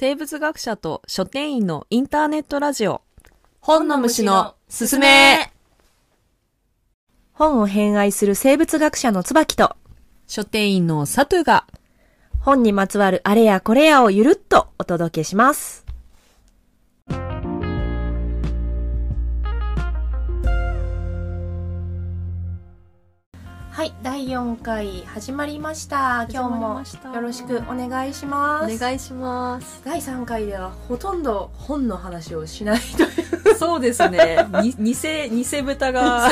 生物学者と書店員のインターネットラジオ。本の虫のすすめ。本を偏愛する生物学者の椿と書店員のサトゥが。本にまつわるあれやこれやをゆるっとお届けします。はい、第4回始まりました。今日もよろしくお願いします。お願いします。第3回ではほとんど本の話をしないという。そうですね。に偽偽豚が。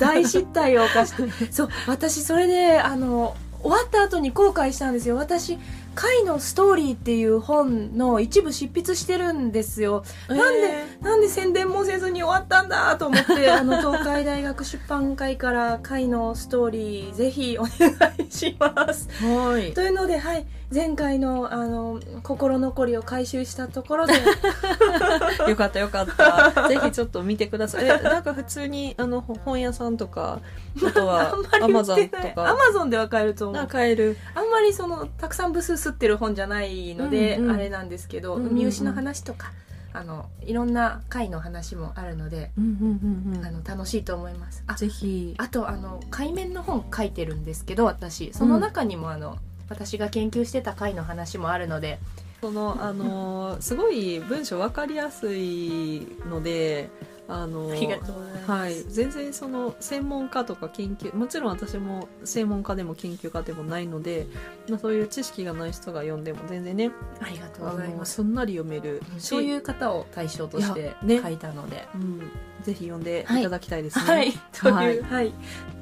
大失態を犯して。そう私それであの終わった後に後悔したんですよ。私「貝のストーリー」っていう本の一部執筆してるんですよ。なんでえなんで宣伝もせずに終わったんだと思って あの東海大学出版会から「貝のストーリー」ぜひお願いします。ーはい。というのではい。前回のあの心残りを回収したところで。よかったよかった。ぜひちょっと見てください。えなんか普通にあのほ本屋さんとかあとはアマゾンとアかマゾンでは買えると思う。あ買える。あんまりそのたくさん部数吸ってる本じゃないので、うんうんあれなんですけど、うんうんうん海牛の話とかあのいろんな貝の話もあるので、うんうんうんうあの楽しいと思いますあぜひあとあの海面の本書いてるんですけど私その中にもあの、私が研究してた貝の話もあるのでそのあのすごい文章わかりやすいのであのはい、全然その専門家とか研究もちろん私も専門家でも研究家でもないので、まあ、そういう知識がない人が読んでも全然ねありがとうあございます。のすんなり読める。しそういう方を対象として書いたので、うん、ぜひ読んでい。ただきたいですね。はい、とはい。いう、はい、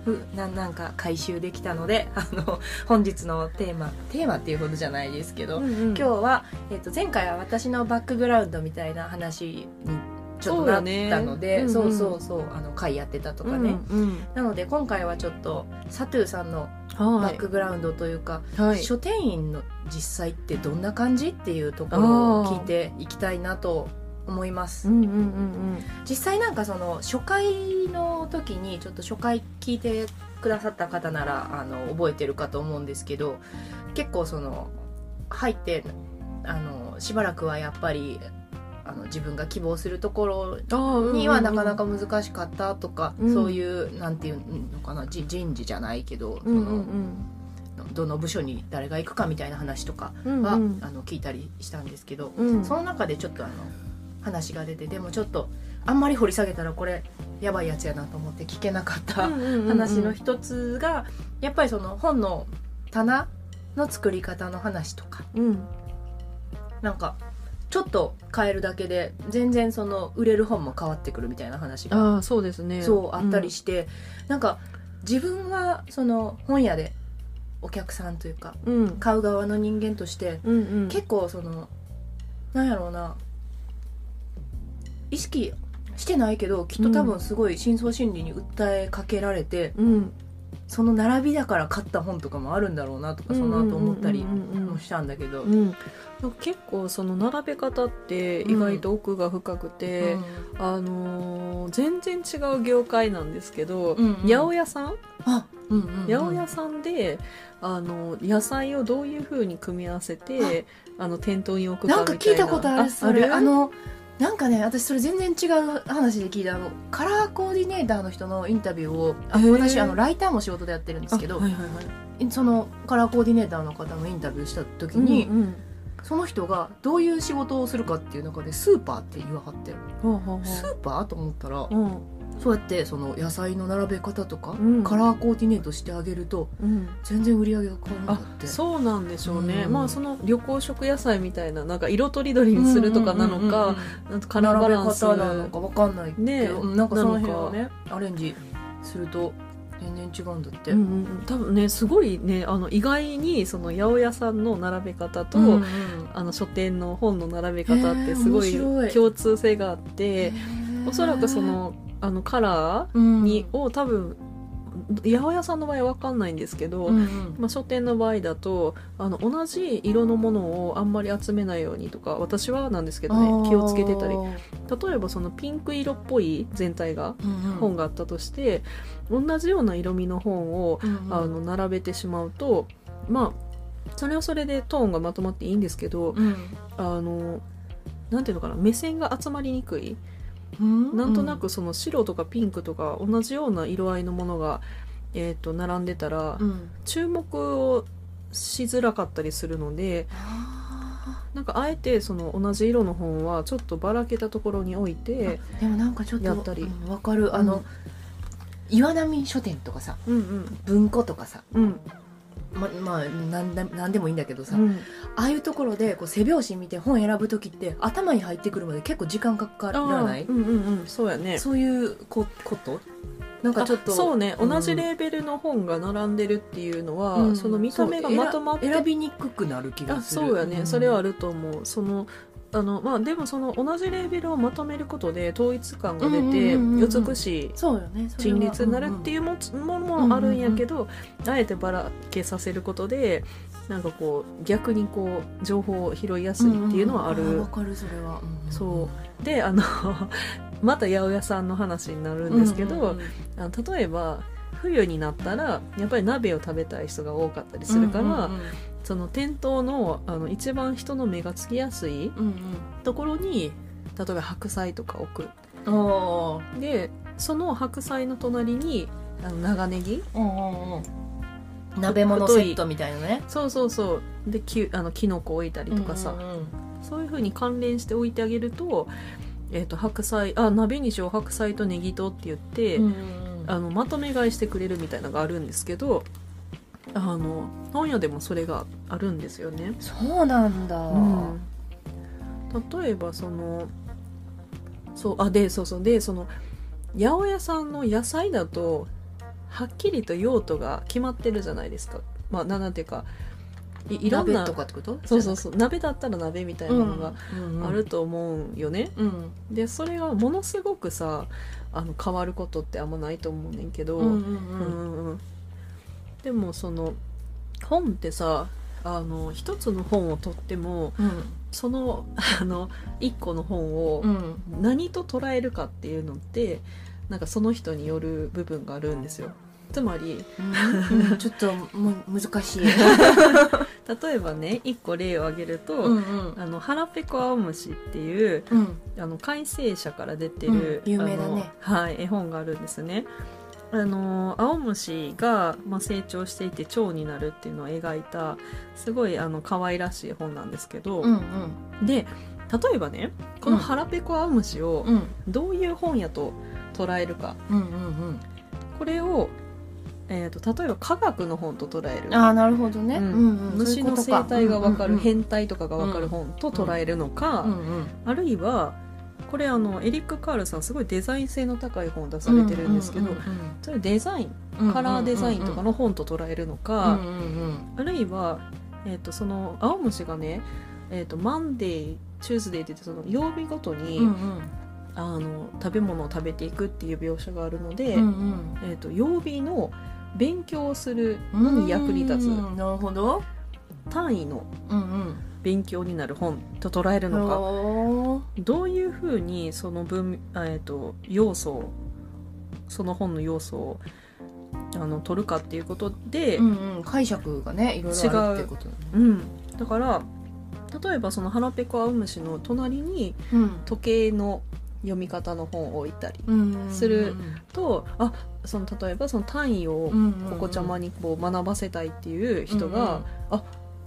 ふななんか回収できたので あの本日のテーマテーマっていうほどじゃないですけど、うんうん。今日は、えっと前回は私のバックグラウンドみたいな話にちょっとなったのでそう,、そうそうあの会やってたとかね、なので今回はちょっとサトゥーさんのバはい。ックグラウンドというか、はい。書店員の実際ってどんな感じっていうところを聞いていきたいなと思います。うんうんうん。実際なんかその初回の時にちょっと初回聞いてくださった方ならあの覚えてるかと思うんですけど結構その入ってあのしばらくはやっぱりあの自分が希望するところうんにはなかなか難しかったとか、うん。そういうなんていうのかなじ人事じゃないけど、うんうんそのどの部署に誰が行くかみたいな話とかうんは、うん。あの聞いたりしたんですけど、うん。その中でちょっとあの話が出てでもちょっとあんまり掘り下げたらこれやばいやつやなと思って聞けなかった話の一つがやっぱりその本の棚の作り方の話とか。うん。なんかちょっと変えるだけで全然その売れる本も変わってくるみたいな話がああそうですね。そうあったりして、なんか自分はその本屋でお客さんというかうん。買う側の人間としてうんうん。結構そのなんやろうな意識してないけどきっと多分すごい深層心理に訴えかけられて、うんその並びだから買った本とかもあるんだろうなとかその後思ったりうんうんうんうん。もしたんだけど、うん、なんか結構その並べ方って意外と奥が深くて、あのー全然違う業界なんですけど、うんうん。八百屋さん？あ、うんうんうん。八百屋さんであの野菜をどういうふうに組み合わせてあ。の店頭に置くかなんかみたいな。聞いたことあるああのなんかね私それ全然違う話で聞いた。あのカラーコーディネーターの人のインタビューをあ私あのライターも仕事でやってるんですけど、あはいはいはい。そのカラーコーディネーターの方のインタビューした時に、うんうんその人がどういう仕事をするかっていう中でスーパーって言わはって。ほうう。スーパー？と思ったらうんそうやってその野菜の並べ方とか、うん。カラーコーディネートしてあげるとうん。全然売り上げが変わるんだあって。そうなんでしょうね、うん。まあその緑黄色野菜みたいななんか色とりどりにするとかなのか、なんかカラーバランス並べ方なのかわかんないけど、ねうんなんかその辺をねアレンジすると全然違うんだって、うんうんうん、多分ねすごいねあの意外にその八百屋さんの並べ方と、うんうん。あの書店の本の並べ方ってすごい。共通性があってへー。おそらくそのあのカラーうん。に、を多分八百屋さんの場合は分かんないんですけど、うんうん。まあ、書店の場合だとあの同じ色のものをあんまり集めないようにとか私はなんですけどね気をつけてたり。例えばそのピンク色っぽい全体がうんうん。本があったとして同じような色味の本をうんうん。あの並べてしまうとまあそれはそれでトーンがまとまっていいんですけどうん。あのなんていうのかな目線が集まりにくい。うんなんとなくその白とかピンクとか同じような色合いのものが、えー、と並んでたらうん注目をしづらかったりするのであなんかあえてその同じ色の本はちょっとばらけたところに置いてーでもなんかちょっとやったり。うんわかる。あの、岩波書店とかさうんうん。文庫とかさうんままあなんだなんでもいいんだけどさ、うん。ああいうところでこう背表紙見て本選ぶ時って頭に入ってくるまで結構時間かからない？うんうんうん。そうやね。そういうここと？なんかちょっとあそうね、うん。同じレーベルの本が並んでるっていうのは、うん。その見た目がまとまってそう選びにくくなる気があする。そうやね、ん。それはあると思う。そのあのまあでもその同じレーベルをまとめることで統一感が出てうんうんうんうん美しいそうよねそれは陳列になるっていうもものもあるんやけど、あえてばらけさせることでなんかこう逆にこう情報を拾いやすいっていうのはある、んん。んわかるそれは、んんそう。であの また八百屋さんの話になるんですけど、うんうんうん。あの例えば冬になったらやっぱり鍋を食べたい人が多かったりするから、うんうんその店頭のあの一番人の目がつきやすいうんところに例えば白菜とか置く。うんおー。でその白菜の隣にあの長ネギ。うんうんうん。鍋物セットみたいなね。そうそうそう。できあのキノコ置いたりとかさ、うんうんうん。そういう風に関連して置いてあげると,、えー、と白菜あ鍋にしよう。白菜とネギとって言って、うんうん。あのまとめ買いしてくれるみたいなのがあるんですけどあの本屋でもそれがあるんですよね。そうなんだ、うん。例えばそのそうあでそうそう。でその八百屋さんの野菜だとはっきりと用途が決まってるじゃないですか。まあ、ななんていうかいいろんな鍋とかってこと？そうそうそう。鍋だったら鍋みたいなのがあるとと思うんよね。うん。でそれがものすごくさあの変わることってあんまないと思うねんけど、うんうん。うんうんうんでもその本ってさあの一つの本を取ってもうん。そのあの一個の本をうん。何と捉えるかっていうのってなんかその人による部分があるんですよ。つまりうん。ちょっとむ難しい。例えばね一個例を挙げると、うんうん。あの腹ペコ青虫っていううん。あの改正社から出てる、うん。有名だね。はい、絵本があるんですね。あの青虫が、まあ、成長していて蝶になるっていうのを描いたすごいあの可愛らしい本なんですけど、うんで例えばねこの腹ペコ青虫をうん。どういう本やと捉えるか。うんうんこれを、えー、と例えば科学の本と捉える。ああなるほどね、うん。うんうん。虫の生態が分かる、うんうん変態とかが分かる本と捉えるのか、うんうん。あるいはこれあのエリック・カールさんすごいデザイン性の高い本を出されてるんですけど、うんそれデザインカラーデザインとかの本と捉えるのうんか、あるいは、えー、とその青虫がね、えー、とマンデーチューズデーって言ってその曜日ごとに、うんうん。あの食べ物を食べていくっていう描写があるので、うんうん。えー、と曜日の勉強をするのに役に立つうん。なるほど。単位のうんうん勉強になる本と捉えるのか。どういうふうにその文、えー、と要素をその本の要素をあの取るかっていうことで、うんうん解釈がねいろいろあるってことだね。う。ん、だから例えばその腹ペコ青虫の隣にうん。時計の読み方の本を置いたりうんするとあその例えばその単位をうんここちゃまにこう学ばせたいっていう人が、あ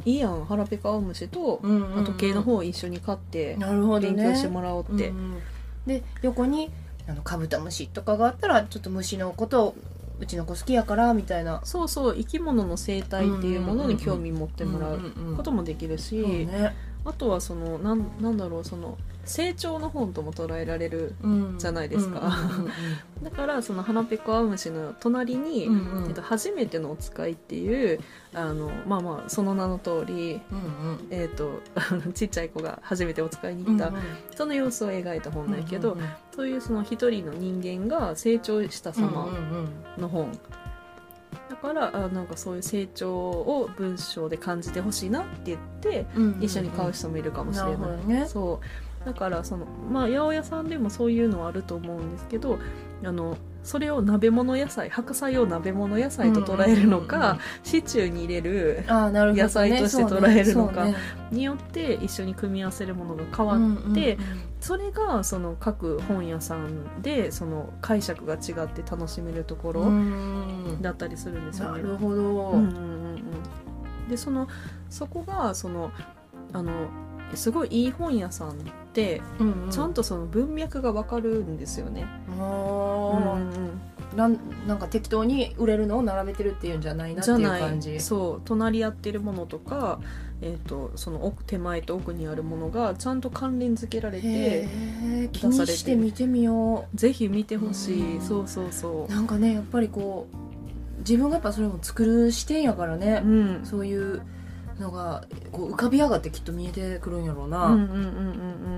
いいやん腹ペコ青虫とうんうんうん。時計の方を一緒に買ってなるほどね。勉強してもらおうって、うんうん。で横にあのカブトムシとかがあったらちょっと虫のことをうちの子好きやからみたいな。そうそう生き物の生態っていうものに興味持ってもらうことももできるし、そうね。あとはそのなんなんだろうその成長の本とも捉えられるうん。じゃないですか。だからその花ペコアウムシの隣に、うんうん。うんえっと、初めてのお使いっていうあのまあまあその名の通りうんうん。えっと ちっちゃい子が初めてお使いに行った、その様子を描いた本なんやけど、うんうんうん。そういうその一人の人間が成長した様うんうんの本、だからあなんかそういう成長を文章で感じてほしいなって言ってうんうん一緒に買う人もいるかもしれない、なね。そうだからそのまあ八百屋さんでもそういうのはあると思うんですけどあのそれを鍋物野菜白菜を鍋物野菜と捉えるのか、シチューに入れる野菜として捉えるのかによって一緒に組み合わせるものが変わねって、うんうんそれがその各本屋さんでその解釈が違って楽しめるところうんうん。だったりするんですよね。なるほど、うんうんうんうん。でそのそこがそのあのすごいいい本屋さんうんうんちゃんとその文脈がわかるんですよね。なんなんか適当に売れるのを並べてるっていうんじゃないなっていうじ。ゃない。感じそう。隣り合ってるものとか、えー、とその奥手前と奥にあるものがちゃんと関連付けられてへえ気に出されてるして見てみよぜひ見てほしい、うん。そうそうそう。なんかねやっぱりこう自分がやっぱそれも作る視点やからね。う、ん。そういうのがこう浮かび上がってきっと見えてくるんやろうな、うんうんうんうんう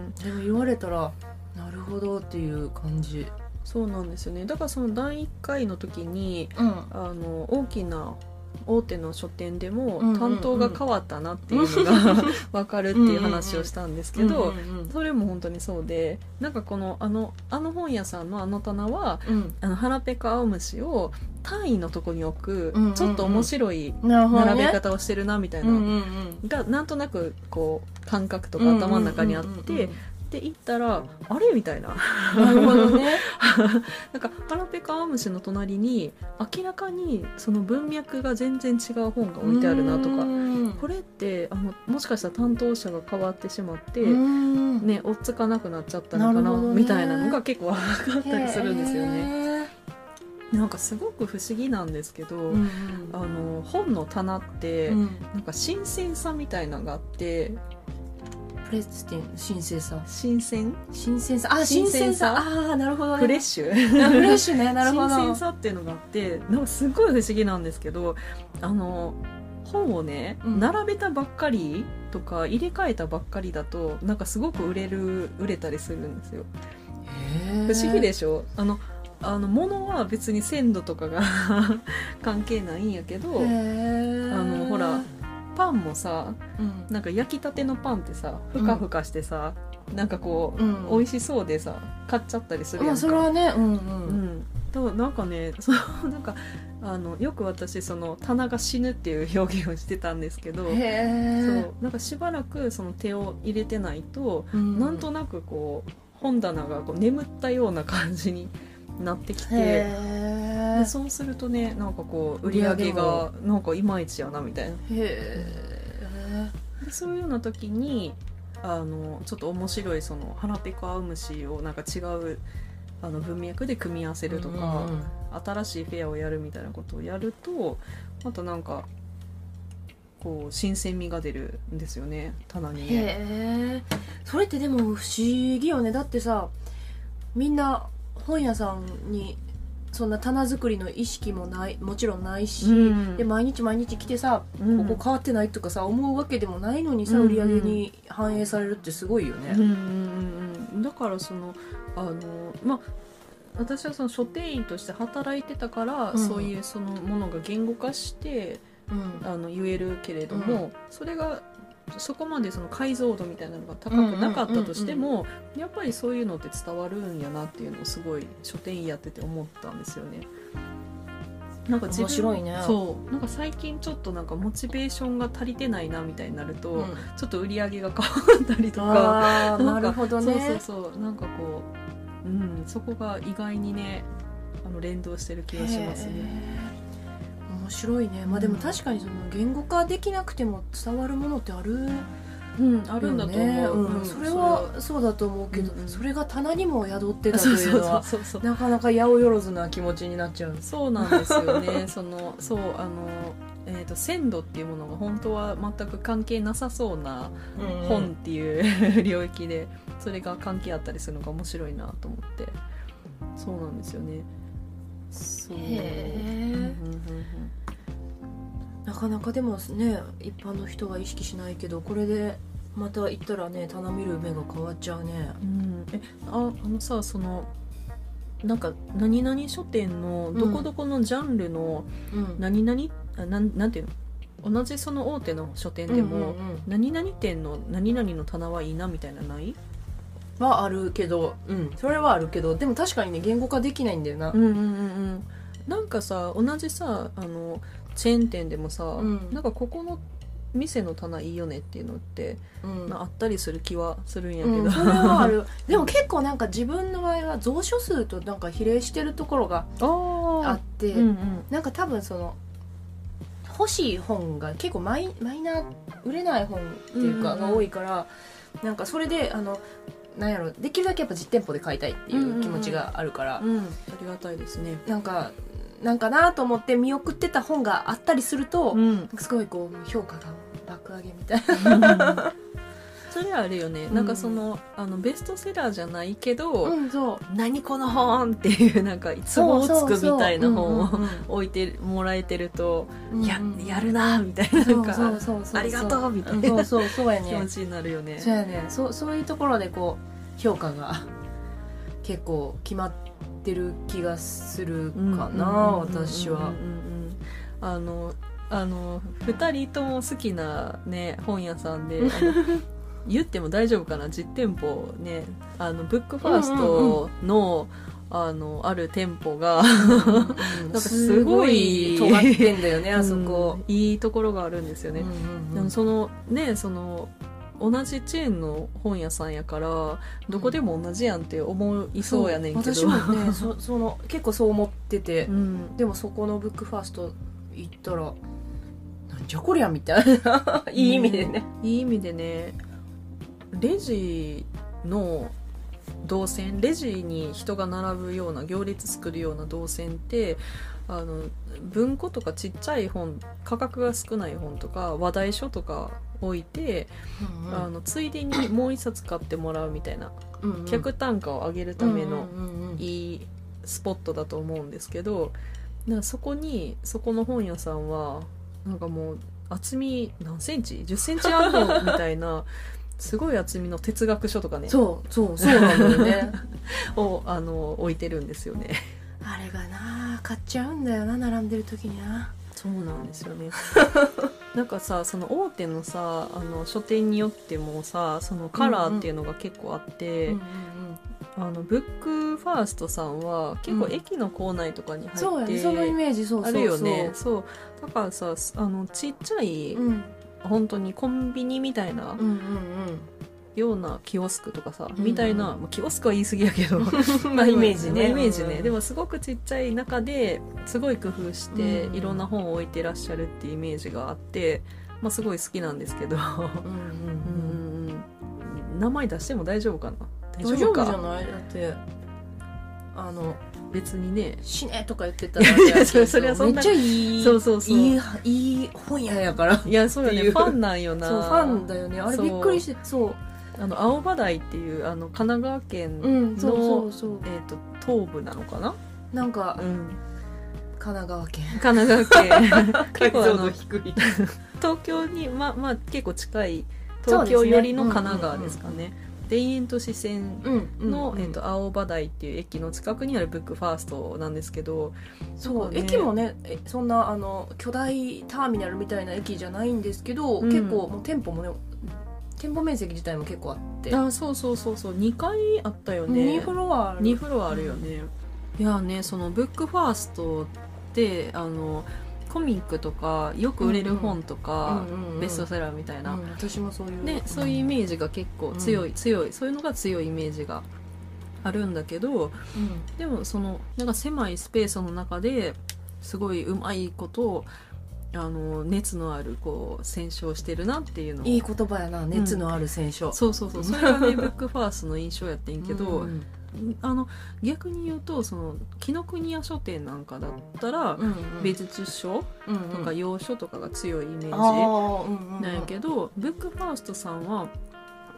ん。でも言われたらなるほどっていう感じ。そうなんですよね。だからその第1回の時にうん。あの大きな大手の書店でも担当が変わったなっていうのが 分かるっていう話をしたんですけど、それも本当にそうでなんかこのあのあの本屋さんのあの棚はうん。あの腹ペコ青虫を単位のとこに置く、うんうんうん。ちょっと面白い並べ方をしてるなみたいな、がなんとなくこう感覚とか頭の中にあって、うんうんうんで行ったらあれ？みたいな。うんなるほどね。なんか腹ペコ青虫の隣に明らかにその文脈が全然違う本が置いてあるなとか。うん。これってあのもしかしたら担当者が変わってしまって、うん。ね、追っつかなくなっちゃったのかなね。みたいなのが結構分かったりするんですよね。ねなんかすごく不思議なんですけど、うんうん。あの本の棚って、うん。なんか新鮮さみたいなのがあってプレスティン新鮮さ。新鮮？新鮮さ。あ新新鮮鮮さ。さああなるほどね。フレッシュ？あフレッシュね。なるほど。新鮮さっていうのがあってなんかすごい不思議なんですけどあの本をね、うん。並べたばっかりとか入れ替えたばっかりだとなんかすごく売れる売れたりするんですよ。不思議でしょ？あのあの物は別に鮮度とかが 関係ないんやけどあのほらパンもさうん。なんか焼きたてのパンってさふかふかしてさ、なんかこう、うん。美味しそうでさ買っちゃったりするやんか、まあそれはねうんううん。ん、だからなんかね そのなんかあのよく私その棚が死ぬっていう表現をしてたんですけどそうなんかしばらくその手を入れてないと、うん。なんとなくこう本棚がこう眠ったような感じになってきてへでそうするとねなんかこう売り上げがなんかいまいちやなみたいな。えでそういうような時にあのちょっと面白いその腹ペコアウムシをなんか違うあの文脈で組み合わせるとか、新しいフェアをやるみたいなことをやるとまたなんかこう新鮮味が出るんですよね棚にね。へえそれってでも不思議よね。だってさみんな本屋さんにそんな棚作りの意識もないもちろんないし、うん。で毎日毎日来てさ、うん。ここ変わってないとかさ思うわけでもないのにさ、うん。売り上げに反映されるってすごいよね。うんうんだからそのあのまあ私はその書店員として働いてたから、うん。そういうそのものが言語化してうん。あの言えるけれども、うん。それがそこまでその解像度みたいなのが高くなかったとしても、やっぱりそういうのって伝わるんやなっていうのをすごい書店員やってて思ったんですよね。なんか自分面白いね。そう。なんか最近ちょっとなんかモチベーションが足りてないなみたいになると、うん。ちょっと売り上げが変わったりとかなるほどね。そうそうそう。なんかこう、うん、そこが意外にねあの連動してる気がしますね。面白いね。まあでも確かにその言語化できなくても伝わるものってあるうん、あるんだと思う。うん。うんそれはそうだと思うけど、うんうん。それが棚にも宿ってたというのは なかなか八百万な気持ちになっちゃう。そうなんですよね。そのそうあの、えー、と鮮度っていうものが本当は全く関係なさそうな本っていう領域でそれが関係あったりするのが面白いなと思って。そうなんですよね。そう。へうんうんえなかなかでもね一般の人は意識しないけどこれでまた行ったらね棚見る目が変わっちゃうね。うん。うんえああのさそのなんか何々書店のどこどこのジャンルのうん。何々、あなんなんていうの？同じその大手の書店でも、うんうんうん何々店の何々の棚はいいなみたいなない？はあるけどうん。それはあるけどでも確かにね言語化できないんだよな、うんうんうんうん。なんかさ同じさあのチェーン店でもさ、うん。なんかここの店の棚いいよねっていうのって、うん。まあ、あったりする気はするんやけど、うん、それはある。でも結構なんか自分の場合は蔵書数となんか比例してるところがあって、うんうん。なんか多分その欲しい本が結構マイマイナー売れない本っていうかうんうんうん。が多いから、なんかそれであのなんやろできるだけやっぱ実店舗で買いたいっていう気持ちがあるから、うん、ありがたいですね。なんかなんかなと思って見送ってた本があったりすると、ん、すごいこう評価が爆上げみたいな。それあるよね、うん。なんかそのあのベストセラーじゃないけど、うん、何この本っていうなんかツボをつくみたいな本を置いてもらえてると、うんうん。ややるなみたいななんかありがとうみたいな。そうそうそうやね気持ちになるよね。そうやねそうそういうところでこう評価が結構決まってる気がするかな、私はうんうんうんうんあのあの2人とも好きなね本屋さんで 言っても大丈夫かな？実店舗ねあのブックファーストの,、あのある店舗がなんかすごい尖ってんだよねあそこ、うんいいところがあるんですよね、うんうん。でもそのねその同じチェーンの本屋さんやからどこでも同じやんって思いそうやねんけど。私もね そその結構そう思ってて、うん。でもそこのブックファースト行ったらなんじゃこりゃみたいな。いい意味でね、いい意味でねレジの動線レジに人が並ぶような行列作るような動線ってあの文庫とかちっちゃい本価格が少ない本とか話題書とか置いて、あのついでにもう一冊買ってもらうみたいな、うんうん。客単価を上げるためのうんうんうんいいスポットだと思うんですけどだからそこにそこの本屋さんはなんかもう厚み何センチ？1 0センチあるの？みたいな すごい厚みの哲学書とかね。そうそうそうなんだよね。をあの置いてるんですよねあれがな買っちゃうんだよな並んでる時にな。そうなんですよね。なんかさその大手のさあの書店によってもさそのカラーっていうのが結構あって、うんあのブックファーストさんは結構うん駅の構内とかに入って、そうやねそのイメージそうそうそう。あるよね。そう。だからさあのちっちゃい、うん。本当にコンビニみたいなうんうんようなキオスクとかさ、うん。みたいな、まあ、キオスクは言い過ぎやけどうん まあイメージね。まあイメージね、うんでもすごくちっちゃい中ですごい工夫して、うん。いろんな本を置いてらっしゃるっていうイメージがあって、まあ、すごい好きなんですけど。名前出しても大丈夫かな？大大丈夫じゃかない？だってあの別にね「死ね」とか言ってたら そそりゃそんなめっちゃいいそうそうそう。いいいい本屋やから。いやそうよね。ファンなんよな。そうファンだよね。あれびっくりしてそうあの青葉台っていうあの神奈川県の、うんそうそうそう。えー、と東部なのかな、なんかうん、神奈川県。神奈川県。結構あの低い。東京にまあまあ結構近い東京寄りの神奈川ですかね。田園都市線うんの、うん。えー、と青葉台っていう駅の近くにあるブックファーストなんですけどそう、ね。駅もねえそんなあの巨大ターミナルみたいな駅じゃないんですけど、うん。結構もう店舗もね店舗面積自体も結構あって、あそうそうそうそう。2階あったよね。2フロアある。2フロアあるよね、いやねそのブックファーストってあのコミックとかよく売れる本とか、うんうんうんベストセラーみたいな、うん私もそういうね、そういうイメージが結構強い、強い。そういうのが強いイメージがあるんだけどうん。でもそのなんか狭いスペースの中ですごいうまいことをあの熱のあるこう選書をしてるなっていうのを。いい言葉やな熱のある選手、そうそうそう。それがねブックファーストの印象やってんけど、うん。あの逆に言うとその紀ノ国屋書店なんかだったら、うんうん。美術書うんうん。とか洋書とかが強いイメージあーうんうんなんやけど、ブックファーストさんは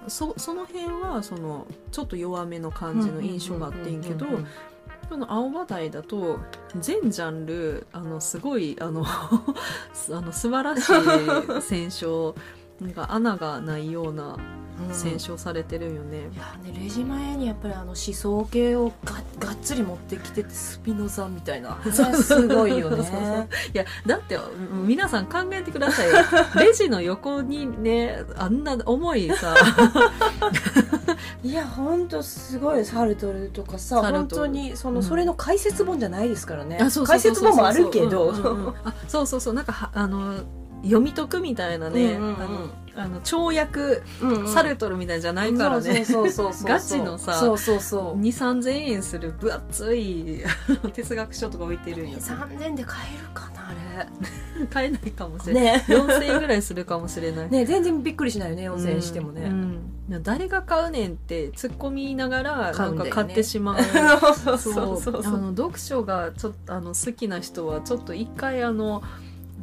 そその辺はそのちょっと弱めの感じの印象があってんけどうんうんうんこの青葉台だと全ジャンルあのすごいあのす あの素晴らしい 選書なんか穴がないようなうん。選書されてるよね。いやねレジ前にやっぱりあの思想系をががっつり持ってきててスピノザみたいな。ね すごいよね。そうそうそう。いやだってうん皆さん考えてくださいよ。レジの横にねあんな重いさいや本当すごいサルトルとかさ本当にその、うん。それの解説本じゃないですからね。解説本もあるけど、うんうんうんあそうそうそう。なんかはあの読み解くみたいなね、うんうんうん。あのあの跳躍、うんうん。サルトルみたいじゃないからね。ガチのさそうそうそう。2 3千円する分厚い 哲学書とか置いてるんや。3000で買えるかなあ 買えないかもしれれない、ね。4000円ぐらいするかもしれない。ね全然びっくりしないよね4000円してもね、うんうん誰が買うねんって突っ込みながらなんか買ってしまう。そうそうその読書がちょっとあの好きな人はちょっと一回あの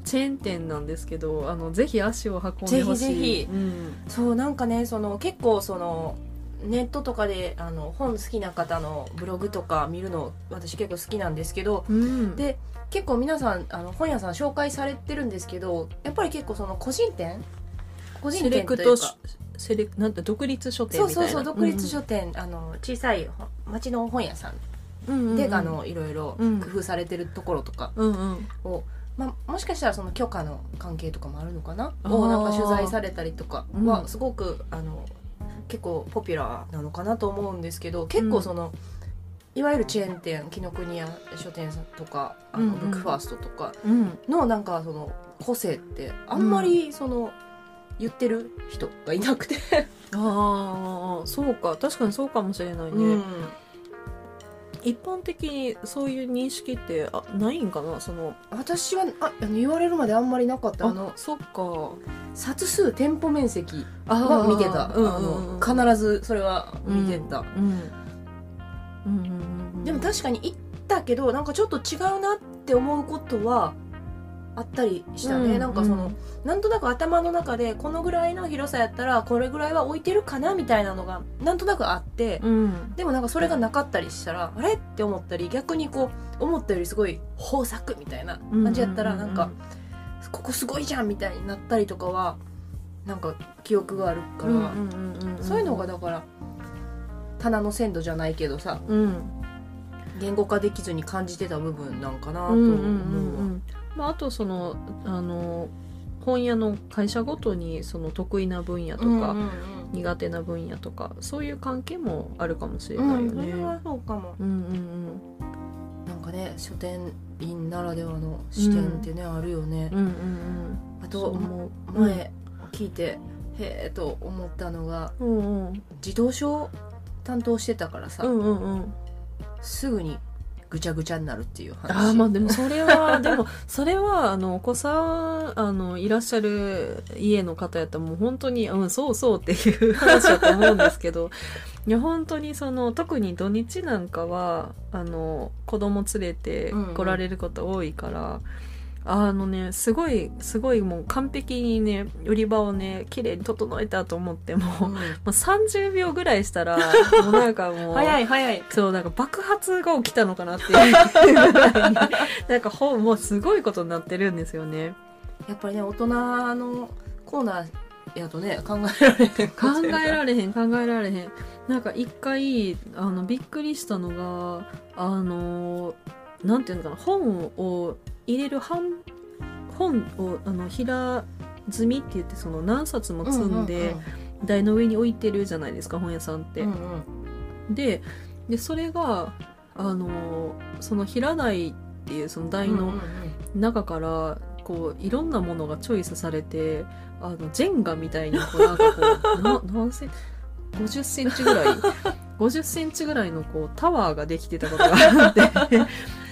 チェーン店なんですけどあのぜひ足を運んでほしい。ぜひぜひ。うん。そうなんかねその結構そのネットとかであの本好きな方のブログとか見るの私結構好きなんですけどうん。で結構皆さんあの本屋さん紹介されてるんですけどやっぱり結構その個人店？個人店というかセレなんて独立書店そうみたいな。そうそう独立書店、あの小さい町の本屋さん。うんうんうん。で、あのいろいろうん。工夫されてるところとか。うんうん。を、まあ、もしかしたらその許可の関係とかもあるのかな？をなんか取材されたりとかはうん。すごく、あの結構ポピュラーなのかなと思うんですけど結構その、いわゆるチェーン店紀ノ国屋書店さんとかあの、うんうん。ブックファーストとかうん。のなんかその個性ってあんまりその、言ってる人がいなくて、ああそうか。確かにそうかもしれないね、うん。一般的にそういう認識ってあないんかな？その私はああの言われるまであんまりなかった。あのそっか。冊数店舗面積あは見てた、うんうんうんあの必ずそれは見てた、でも確かに行ったけどなんかちょっと違うなって思うことはあったりしたね、うんなんかその、なんとなく頭の中でこのぐらいの広さやったらこれぐらいは置いてるかなみたいなのがなんとなくあって、うん。でもなんかそれがなかったりしたらあれって思ったり逆にこう思ったよりすごい豊作みたいな感じやったらなんか、ここすごいじゃんみたいになったりとかはなんか記憶があるから、うんうんうんうんそういうのがだから棚の鮮度じゃないけどさうん。言語化できずに感じてた部分なんかなと思うんまああとそのあの本屋の会社ごとにその得意な分野とか、うんうん苦手な分野とかそういう関係もあるかもしれうんないよね。うんそれはそうかも。うんうんなんかね書店員ならではの視点ってね、あるよね。うんうんうん。あと思う。前聞いてへえと思ったのがうんうん。自動書担当してたからさ、うんうんうん。すぐにぐちゃぐちゃになるっていう話。あーまあでもそれは でもそれはあのお子さんあのいらっしゃる家の方やったらもう本当にうんそうそうっていう話だと思うんですけど いや本当にその特に土日なんかはあの子供連れて来られること多いから、あのねすごいすごいもう完璧にね売り場をね綺麗に整えたと思ってもうんもう30秒ぐらいしたら もうなんかもう早い早いそう、なんか爆発が起きたのかなっていう なんかほもうすごいことになってるんですよね。やっぱりね大人のコーナーやとね考えられへん考えられへん、考えられへん。なんか一回、あの、びっくりしたのが、あの、なんていうのかな、本を入れる半、本を、あの、平積みって言って、その何冊も積んで、台の上に置いてるじゃないですか、本屋さんって。うんうん。ででそれがあのその平台っていうその台の中からこういろんなものがチョイスされてあのジェンガみたいにこうなんかこう な何セン50センチぐらい50センチぐらいのこうタワーができてたことがあって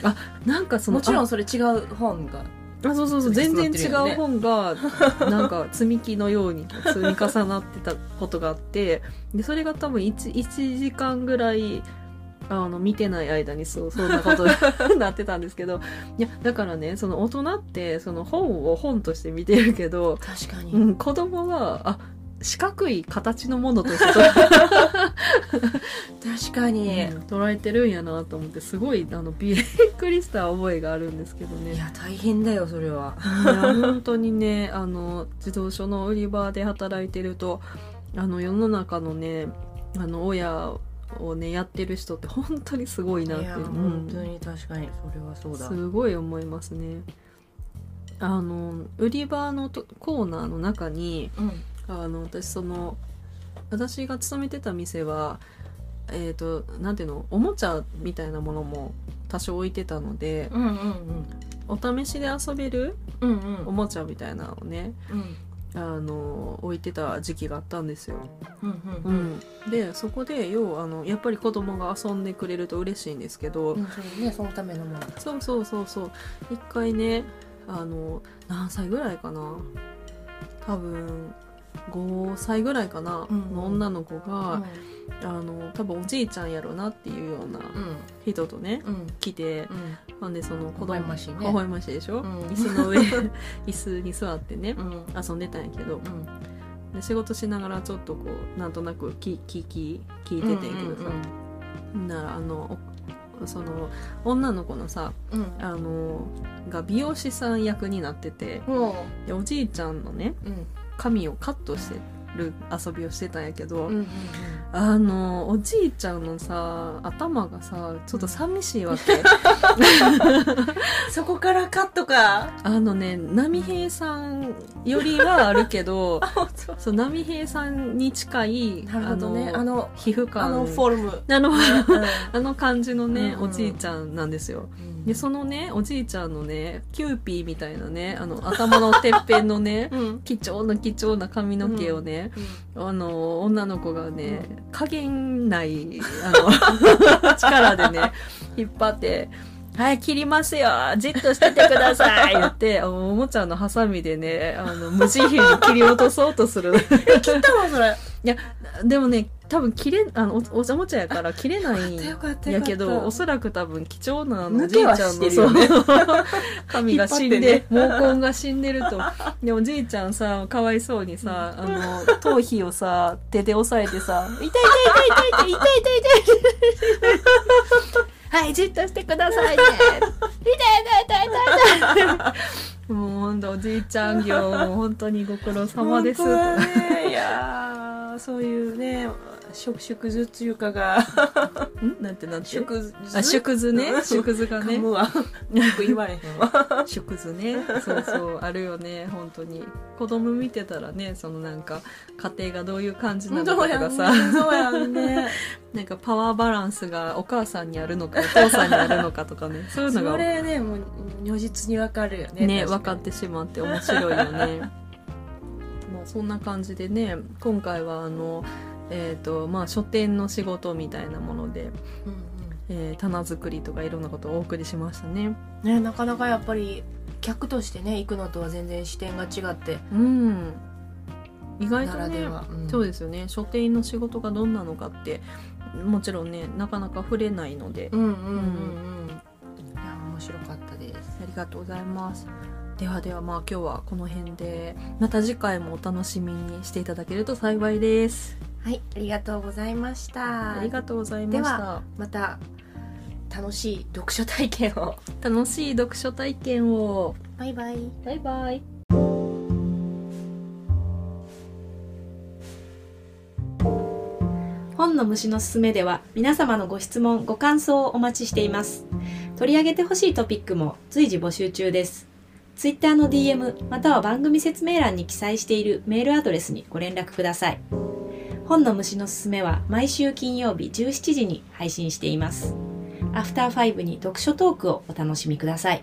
あなんかそのもちろあんそれ違う本が。あそうそうそう全然違う本がなんか積み木のように積み重なってたことがあってでそれが多分 1, 1時間ぐらいあの見てない間にそうそんなことに なってたんですけどいやだからねその大人ってその本を本として見てるけど、確かに、うん、子供はあ四角い形のものとして。と 確かに、うん捉えてるんやなと思ってすごいあのびっくりした覚えがあるんですけどね。いや大変だよそれは。本当にねあの自動車の売り場で働いてるとあの世の中のねあの親をねやってる人って本当にすごいなって。いやうん。本当に確かにそれはそうだ。すごい思いますね。あの売り場のとコーナーの中にうんあの私その私が勤めてた店はえっ、となんていうのおもちゃみたいなものも多少置いてたのでうんうんお試しで遊べるうんうん。うんおもちゃみたいなのをねうん。あの置いてた時期があったんですよ。うんううん。ん、でそこで要はあのやっぱり子供が遊んでくれると嬉しいんですけど、うんそうねそのためのもの。そうそうそうそう。一回ねあの何歳ぐらいかな。多分5歳ぐらいかな、うんの女の子が、あの多分おじいちゃんやろなっていうようなうん。人とねうん。来てうん。でその子微笑供ましいね。微笑ましいでしょ、うん。椅子の上 椅子に座ってねうん。遊んでたんやけど。うん。で仕事しながらちょっとこうなんとなく聞聞き聞いててんけどさ、ならあのおその女の子のさうん。うんあのが美容師さん役になってて。もでおじいちゃんのねううん髪をカットしてる遊びをしてたんやけど、うんうんあのおじいちゃんのさ頭がさちょっと寂しいわけ。そこからカットか。あのね波平さんよりはあるけど そう波平さんに近いなるほどね。あのあの皮膚感。あのフォルム。あのうん あの感じのね、うんうん。おじいちゃんなんですよでそのねおじいちゃんのねキューピーみたいなねあの頭のてっぺんのね うん。貴重な貴重な髪の毛をね、あの女の子がね加減ないあの 力でね引っ張って「はい切りますよじっとしててください」言っておもちゃのハサミでねあの無慈悲に切り落とそうとする。切ったのそれでもね多分切れあのおおもちゃやから切れないんやけどおそらく多分貴重なおじいちゃんのね髪 が死んで、引っ毛根が死んでると。でおじいちゃんさかわいそうにさあの頭皮をさ手で押さえてさ「痛い痛い痛い痛い痛い痛い痛い痛いはいじっとしてくださいね。痛い痛い痛い痛い痛い」もう本当おじいちゃん業も本当にご苦労様ですねいやそういうね食食図っていうかが。ん？なんてなんて？食図あ縮図ね？縮図がね？噛むわ。よく言われへんわ。縮図ね。そうそうあるよね。本当に。子供見てたらねそのなんか家庭がどういう感じなのかとかさ。そうやんね。なんかパワーバランスがお母さんにあるのかお父さんにあるのかとかね。そういうのそがれねもう如実にわかるよねね分かってしまって面白いよね。まあそんな感じでね今回はあのえっ、とまあ書店の仕事みたいなもので、うんえー棚作りとかいろんなことをお送りしましたね。うんねなかなかやっぱり客としてね行くのとは全然視点が違ってうん。意外なとねうん。そうですよね。書店員の仕事がどんなのかってもちろんねなかなか触れないので。うんうんうん。うん。いや面白かったです。ありがとうございます。ではではまあ今日はこの辺でまた次回もお楽しみにしていただけると幸いですはいありがとうございました。ありがとうございましでたまた楽しい読書体験を。楽しい読書体験を。バイバイ。バイバイ。本の虫のすすめでは皆様のご質問ご感想をお待ちしています。取り上げてほしいトピックも随時募集中です。Twitter の DM または番組説明欄に記載しているメールアドレスにご連絡ください本の虫のすすめは毎週金曜日17時に配信しています。アフターファイブに読書トークをお楽しみください。